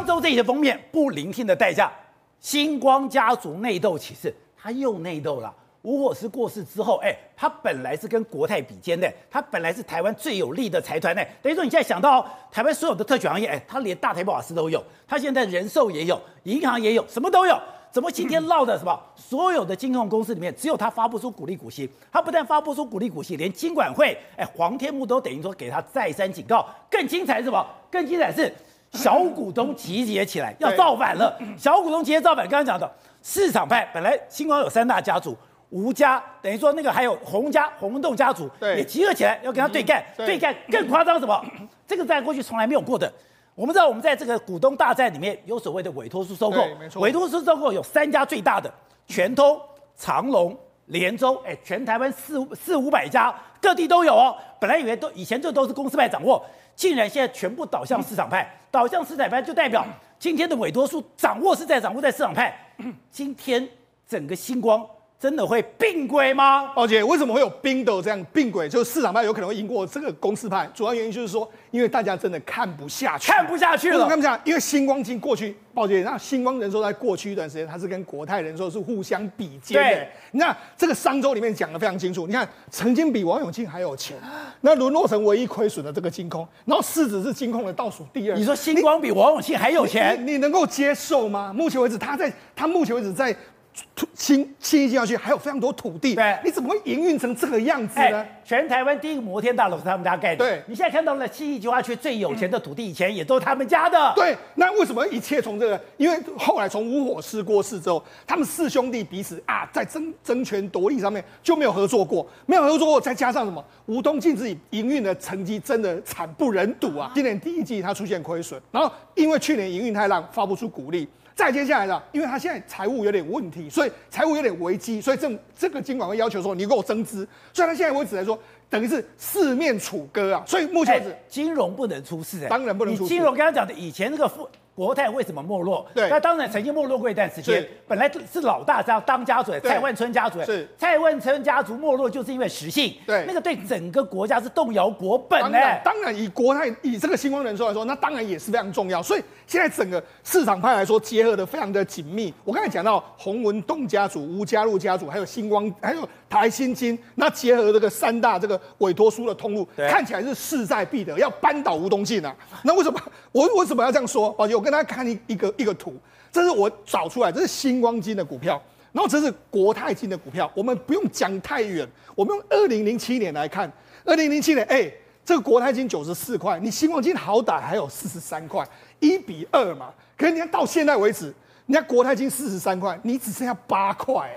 商周这一期封面不聆听的代价，星光家族内斗启示，他又内斗了。吴火狮过世之后，哎，他本来是跟国泰比肩的，他本来是台湾最有力的财团呢。等于说，你现在想到台湾所有的特权行业，哎，他连大台北瓦斯都有，他现在人寿也有，银行也有，什么都有。怎么今天闹的什么？所有的金控公司里面，只有他发不出股利股息。他不但发不出股利股息，连金管会，哎，黄天牧都等于说给他再三警告。更精彩是什么？更精彩是小股东集结起来要造反了。小股东集结造反，刚刚讲的市场派，本来星光有三大家族。吴家等于说那个还有洪家洪洞家族也集合起来要跟他对干，嗯、对干更夸张什么？这个在过去从来没有过的。我们知道我们在这个股东大战里面有所谓的委托书收购，委托书收购有三家最大的全通、长荣、连州，哎，全台湾四四五百家各地都有哦。本来以为都以前这都是公司派掌握，竟然现在全部倒向市场派，倒向市场派就代表今天的委托数掌握是在掌握在市场派。今天整个星光。真的会并轨吗？宝姐，为什么会有冰斗这样并轨？就是市场派有可能会赢过这个公司派，主要原因就是说，因为大家真的看不下去，看不下去了。看不下去，因为星光金过去，宝姐，那星光人寿在过去一段时间，它是跟国泰人寿是互相比肩的。对你看这个商周里面讲的非常清楚，你看曾经比王永庆还有钱，那沦落成唯一亏损的这个金控，然后市值是金控的倒数第二。你说星光比王永庆还有钱，你，你，你能够接受吗？目前为止，他在他目前为止在。土新新一进去还有非常多土地，对，你怎么会营运成这个样子呢？全台湾第一个摩天大楼是他们家盖的，对，你现在看到了七义计划区最有钱的土地，以前也都是他们家的，对。那为什么一切从这个？因为后来从吴火狮过世之后，他们四兄弟彼此啊，在争争权夺利上面就没有合作过，没有合作过，再加上什么？吴东进自己营运的成绩真的惨不忍睹啊！今年第一季他出现亏损，然后因为去年营运太烂，发不出股利。再接下来了，因为他现在财务有点问题，所以财务有点危机，所以这这个金管会要求说你给我增资，所以他现在为止来说，等于是四面楚歌啊，所以目前为止、欸、金融不能出事、欸，当然不能出事。金融刚刚讲的以前那个副。国泰为什么没落？对，那当然曾经没落过一段时间。本来是老大家当家主，蔡万春家族。是蔡万春家族没落，就是因为实性。对，那个对整个国家是动摇国本呢。当然，以国泰以这个星光人寿来说，那当然也是非常重要。所以现在整个市场派来说结合的非常的紧密。我刚才讲到洪文栋家族、吴家禄家族，还有星光，还有台新金，那结合这个三大这个委托书的通路，看起来是势在必得，要扳倒吴东进啊。那为什么 我为什么要这样说？宝杰，我跟大家看一一个。一个图，这是我找出来，这是星光金的股票，然后这是国泰金的股票。我们不用讲太远，我们用二零零七年来看，二零零七年，哎，这个国泰金九十四块，你星光金好歹还有四十三块，一比二嘛。可是你看到现在为止，你看国泰金四十三块，你只剩下八块。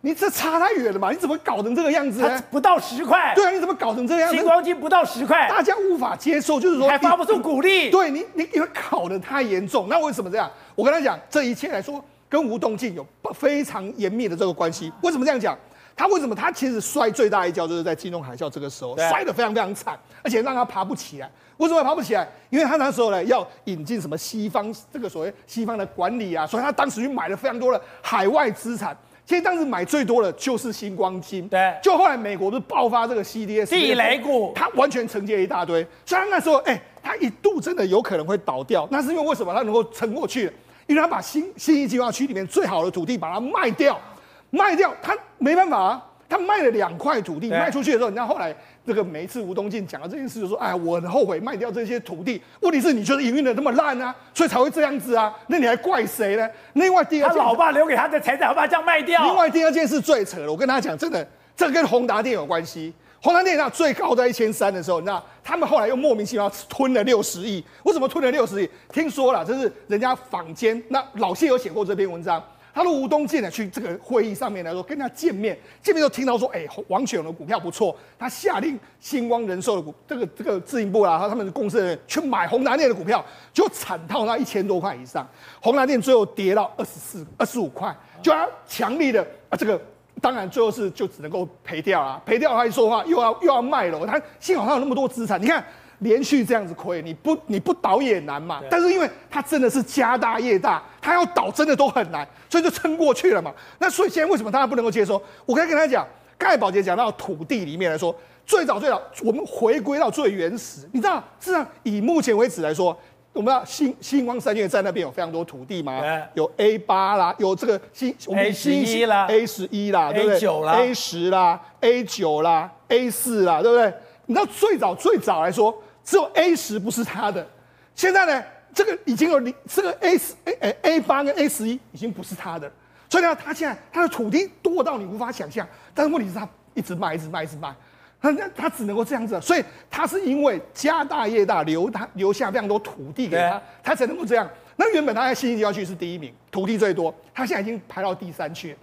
你这差太远了嘛？你怎么搞成这个样子呢？不到十块。对啊，你怎么搞成这个样子？星光金不到十块，大家无法接受，就是说还发不出鼓励。对你，你因为搞得太严重。那为什么这样？我跟他讲，这一切来说跟吴东进有非常严密的这个关系。为什么这样讲？他为什么他其实摔最大一跤就是在金融海啸这个时候摔得非常非常惨，而且让他爬不起来。为什么爬不起来？因为他那时候呢要引进什么西方这个所谓西方的管理啊，所以他当时就买了非常多的海外资产。其实当时买最多的就是星光金，对，就后来美国不是爆发这个 CDS 地雷股，它完全承接一大堆，虽然那时候，哎、欸，他一度真的有可能会倒掉，那是因为为什么？它能够撑过去？因为它把新新一计划区里面最好的土地把它卖掉，卖掉，它没办法啊。他卖了两块土地，卖出去的时候，你知道后来这个每一次吴东进讲到这件事，就说：“哎，我很后悔卖掉这些土地。问题是你就是营运的那么烂啊，所以才会这样子啊。那你还怪谁呢？另外第二件，他老爸留给他的财产，老爸这样卖掉。另外第二件事最扯了，我跟大家讲，真的，这跟宏达电有关系。宏达电那最高在一千三的时候，那他们后来又莫名其妙吞了六十亿。为什么吞了六十亿？听说了，这是人家坊间，那老谢有写过这篇文章。他说吴东进呢，去这个会议上面来说跟他见面，见面就听到说，哎，王雪红的股票不错，他下令星光人寿的股，这个这个自营部啊，他们的公司的人去买宏达电的股票，就惨套那一千多块以上，宏达电最后跌到二十四、二十五块，就要强力的啊，这个当然最后是就只能够赔掉啊，赔掉他一说话又要又要卖了，他幸好他有那么多资产，你看。连续这样子亏，你不你不倒也难嘛。但是因为他真的是家大业大，他要倒真的都很难，所以就撑过去了嘛。那所以现在为什么大家不能够接受？我可以跟他讲，刚才宝杰讲到土地里面来说，最早最早我们回归到最原始，你知道，事实上以目前为止来说，我们知道新新光三越在那边有非常多土地嘛，有 A 八啦，有这个新我们 A 十一啦，A 十一啦，对不对 A 九啦，A 十啦，A 九啦，A 四啦，对不对？你知道最早最早来说，只有 A 十不是他的，现在呢，这个已经有你这个 A 十 A A 八跟 A 十一已经不是他的，所以呢，他现在他的土地多到你无法想象，但是问题是他一直卖，一直卖，一直卖。他他只能够这样子，所以他是因为家大业大，留他留下非常多土地给他，对他才能够这样。那原本他在信义计划区是第一名，土地最多，他现在已经排到第三去了，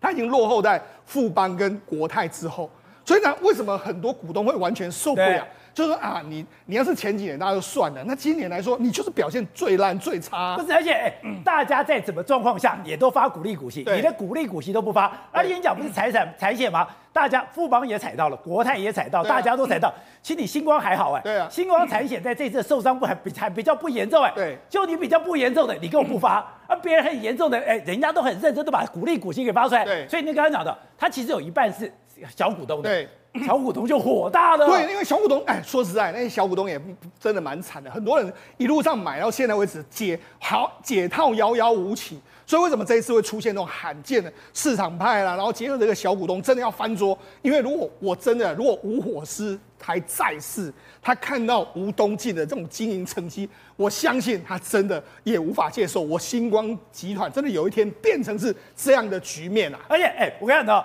他已经落后在富邦跟国泰之后。所以呢，为什么很多股东会完全受不了？就是说啊，你你要是前几年大家就算了，那今年来说，你就是表现最烂最差。不是，而且哎，大家在怎么状况下也都发鼓励股息，你的鼓励股息都不发，而且你讲不是财产财险吗？大家富邦也踩到了，国泰也踩到，啊大家都踩到。其实你星光还好哎，对啊星光产险在这次受伤不还比还比较不严重哎，对就你比较不严重的，你给我不发，而别人很严重的，哎，人家都很认真的把鼓励股息给发出来。对所以你刚刚讲的，他其实有一半是小股东的，对。小股东就火大了。对，因为小股东，哎，说实在，那些小股东也 真的蛮惨的。很多人一路上买到现在为止解好解套遥遥无期。所以为什么这一次会出现那种罕见的市场派啦？然后结合这个小股东真的要翻桌？因为如果我真的如果吴火狮还在世，他看到吴东进的这种经营成绩，我相信他真的也无法接受。我星光集团真的有一天变成是这样的局面啊！而且，哎，我跟你讲。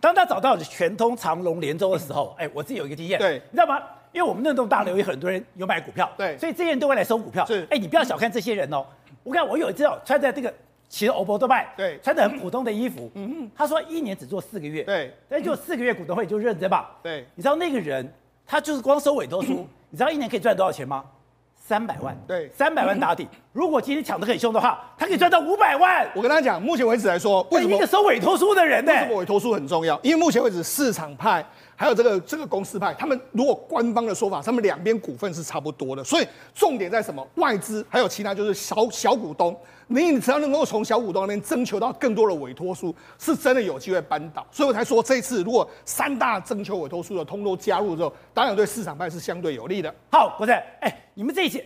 当他找到全通、长隆、联州的时候，哎，我自己有一个经验，对，你知道吗？因为我们那栋大楼有很多人有买股票，对，所以这些人都会来收股票。是，哎，你不要小看这些人哦。我看我有一次哦，穿着这个骑着欧博多拜，对，穿着很普通的衣服，嗯嗯，他说一年只做四个月，对，但就四个月股东会就认真吧，对，你知道那个人他就是光收委托书，你知道一年可以赚多少钱吗？三百万，对，三百万 打底。如果今天抢得很凶的话，他可以赚到五百万。我跟大家讲，目前为止来说，为什么一个收委托书的人呢？为什么委托书很重要？因为目前为止，市场派还有这个这个公司派，他们如果官方的说法，他们两边股份是差不多的。所以重点在什么？外资还有其他就是小小股东，你只要能够从小股东那边征求到更多的委托书，是真的有机会扳倒。所以我才说，这一次如果三大征求委托书的通都加入之后，当然对市场派是相对有利的。好，国正，哎，你们这一期。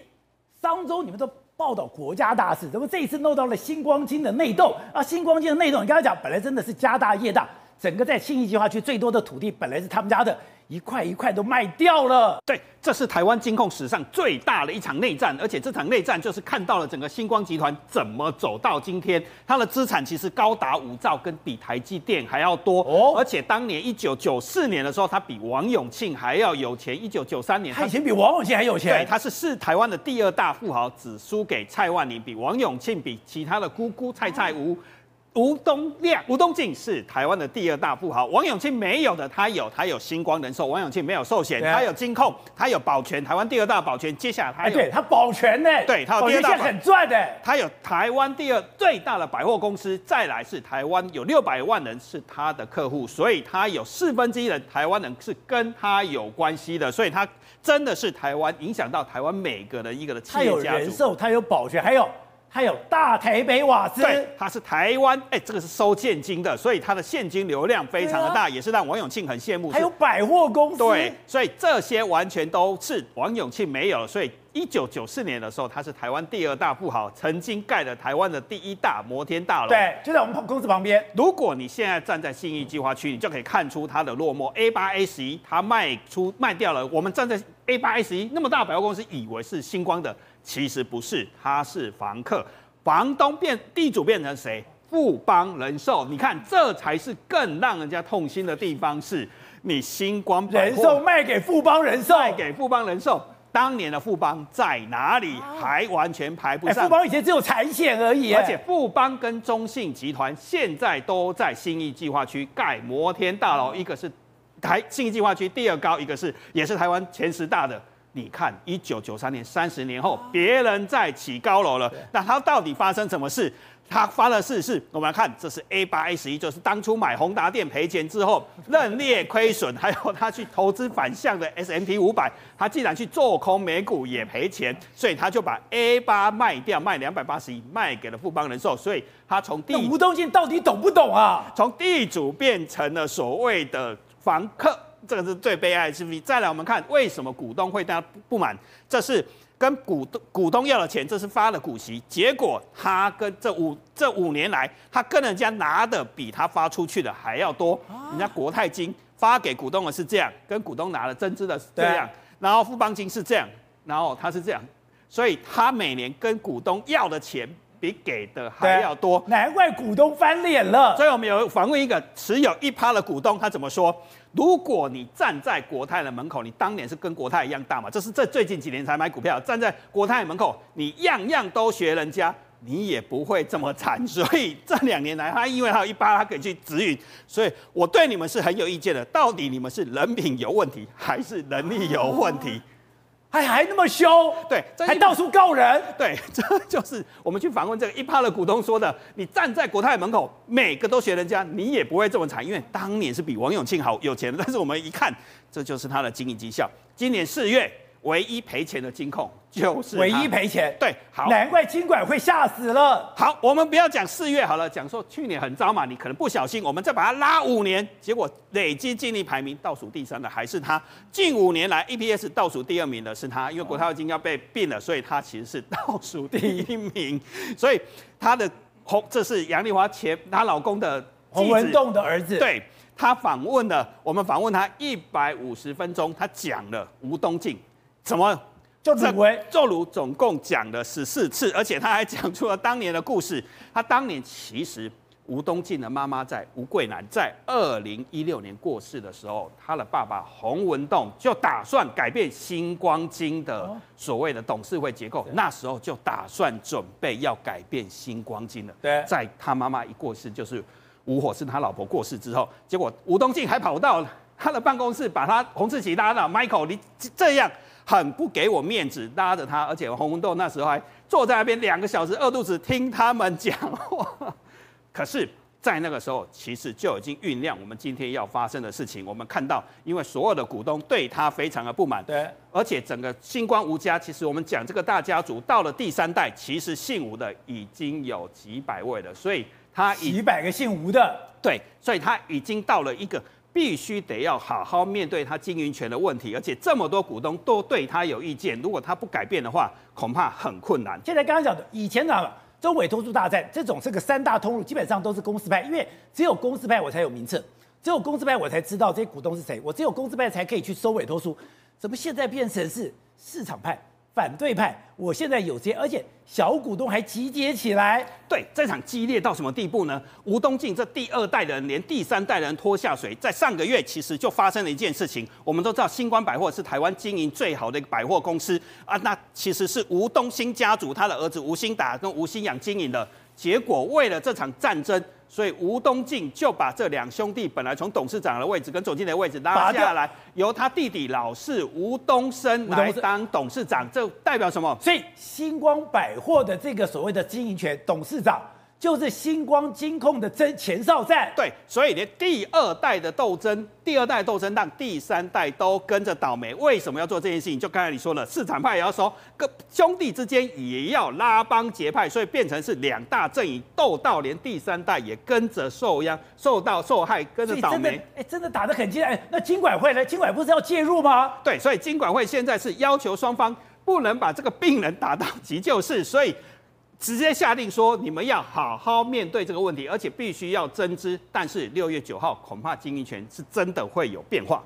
上周你们都报道国家大事，怎么这一次弄到了新光金的内斗啊？新光金的内斗，你刚才讲本来真的是家大业大，整个在信义计划区最多的土地本来是他们家的。一块一块都卖掉了。对，这是台湾金控史上最大的一场内战，而且这场内战就是看到了整个星光集团怎么走到今天。它的资产其实高达五兆，跟比台积电还要多。哦，而且当年一九九四年的时候，他比王永庆还要有钱。一九九三年，他以前比王永庆还有钱。对，他是是台湾的第二大富豪，只输给蔡万林，比王永庆比其他的姑姑蔡蔡吴。吴东亮、吴东进是台湾的第二大富豪，王永庆没有的，他有，他有星光人寿，王永庆没有寿险，他有金控，他有保全，台湾第二大保全，接下来他有，对他保全呢，对他有第二大保全很赚的，他有台湾第二最大的百货公司，再来是台湾有六百万人是他的客户，所以他有四分之一的台湾人是跟他有关系的，所以他真的是台湾影响到台湾每个人一个的企业家族。他有人寿，他有保全，还有。还有大台北瓦斯，对，它是台湾，哎，这个是收现金的，所以它的现金流量非常的大，啊、也是让王永庆很羡慕。还有百货公司，对，所以这些完全都是王永庆没有。所以一九九四年的时候，他是台湾第二大富豪，曾经盖了台湾的第一大摩天大楼，对，就在我们公司旁边。如果你现在站在信义计划区，你就可以看出它的落寞。A 八 A 十一，它卖出卖掉了。我们站在 A 八 A 十一那么大百货公司，以为是星光的。其实不是，他是房客，房东变地主变成谁？富邦人寿。你看，这才是更让人家痛心的地方，是你星光人寿卖给富邦人寿，卖给富邦人寿。当年的富邦在哪里？还完全排不上。富邦以前只有产险而已，而且富邦跟中信集团现在都在新义计划区盖摩天大楼，一个是台信义计划区第二高，一个是也是台湾前十大的。你看，一九九三年，三十年后，别人在起高楼了，那他到底发生什么事？他发的事是，我们来看，这是 A 八 A 十一，就是当初买宏达电赔钱之后，认列亏损，还有他去投资反向的 S M P 五百，他既然去做空美股也赔钱，所以他就把 A 八卖掉，卖两百八十一，卖给了富邦人寿，所以他从地吴东进到底懂不懂啊？从地主变成了所谓的房客。这个是最悲哀的，是不是？再来，我们看为什么股东会大家不满？这是跟股东股东要了钱，这是发了股息，结果他跟这五这五年来，他跟人家拿的比他发出去的还要多。人家国泰金发给股东的是这样，跟股东拿了增资的是这样，然后富邦金是这样，然后他是这样，所以他每年跟股东要的钱。比给的还要多，难怪股东翻脸了。所以我们有访问一个持有一趴的股东，他怎么说？如果你站在国泰的门口，你当年是跟国泰一样大嘛？这是这最近几年才买股票，站在国泰门口，你样样都学人家，你也不会这么惨。所以这两年来，他因为他有一趴，他可以去指引。所以我对你们是很有意见的。到底你们是人品有问题，还是能力有问题？还还那么凶，对，还到处告人，对，这就是我们去访问这个一趴的股东说的。你站在国泰门口，每个都学人家，你也不会这么惨，因为当年是比王永庆好有钱的。但是我们一看，这就是他的经营绩效。今年四月。唯一赔钱的金控就是唯一赔钱，对，好，难怪金管会吓死了。好，我们不要讲四月好了，讲说去年很糟嘛，你可能不小心，我们再把它拉五年，结果累计净利排名倒数第三的还是他，近五年来 EPS 倒数第二名的是他，因为国泰金要被并了，所以他其实是倒数第一名，所以他的洪，这是杨丽华前她老公的洪文栋的儿子，对，他访问了，我们访问他一百五十分钟，他讲了吴东进。怎么就认为做鲁总共讲了十四次，而且他还讲出了当年的故事。他当年其实吴东进的妈妈在吴桂南在二零一六年过世的时候，他的爸爸洪文栋就打算改变星光金的所谓的董事会结构，那时候就打算准备要改变星光金了。对，在他妈妈一过世，就是吴火是他老婆过世之后，结果吴东进还跑到他的办公室，把他洪志奇拉到 Michael，你这样。很不给我面子，拉着他，而且洪文栋那时候还坐在那边两个小时饿肚子听他们讲话。可是，在那个时候，其实就已经酝酿我们今天要发生的事情。我们看到，因为所有的股东对他非常的不满，对，而且整个星光吴家，其实我们讲这个大家族到了第三代，其实姓吴的已经有几百位了，所以他几百个姓吴的，对，所以他已经到了一个。必须得要好好面对他经营权的问题，而且这么多股东都对他有意见，如果他不改变的话，恐怕很困难。现在刚刚讲的，以前讲的这委托书大战，这种这个三大通路基本上都是公司派，因为只有公司派我才有名册，只有公司派我才知道这些股东是谁，我只有公司派才可以去收委托书。怎么现在变成是市场派？反对派，我现在有些，而且小股东还集结起来。对，这场激烈到什么地步呢？吴东进这第二代人连第三代人拖下水，在上个月其实就发生了一件事情。我们都知道，新光百货是台湾经营最好的一个百货公司啊，那其实是吴东兴家族他的儿子吴兴达跟吴兴阳经营的。结果为了这场战争，所以吴东进就把这两兄弟本来从董事长的位置跟总经理的位置拉下来，由他弟弟老四吴东升来当董事长。这代表什么？所以星光百货的这个所谓的经营权董事长。就是星光金控的争前哨战，对，所以连第二代的斗争，第二代斗争让第三代都跟着倒霉。为什么要做这件事情？就刚才你说了，市场派也要收，各兄弟之间也要拉帮结派，所以变成是两大阵营斗到连第三代也跟着受殃、受到受害，跟着倒霉。哎，真的打得很激烈。哎，那金管会呢？金管不是要介入吗？对，所以金管会现在是要求双方不能把这个病人打到急救室，所以。直接下令说，你们要好好面对这个问题，而且必须要增资。但是六月九号，恐怕经营权是真的会有变化。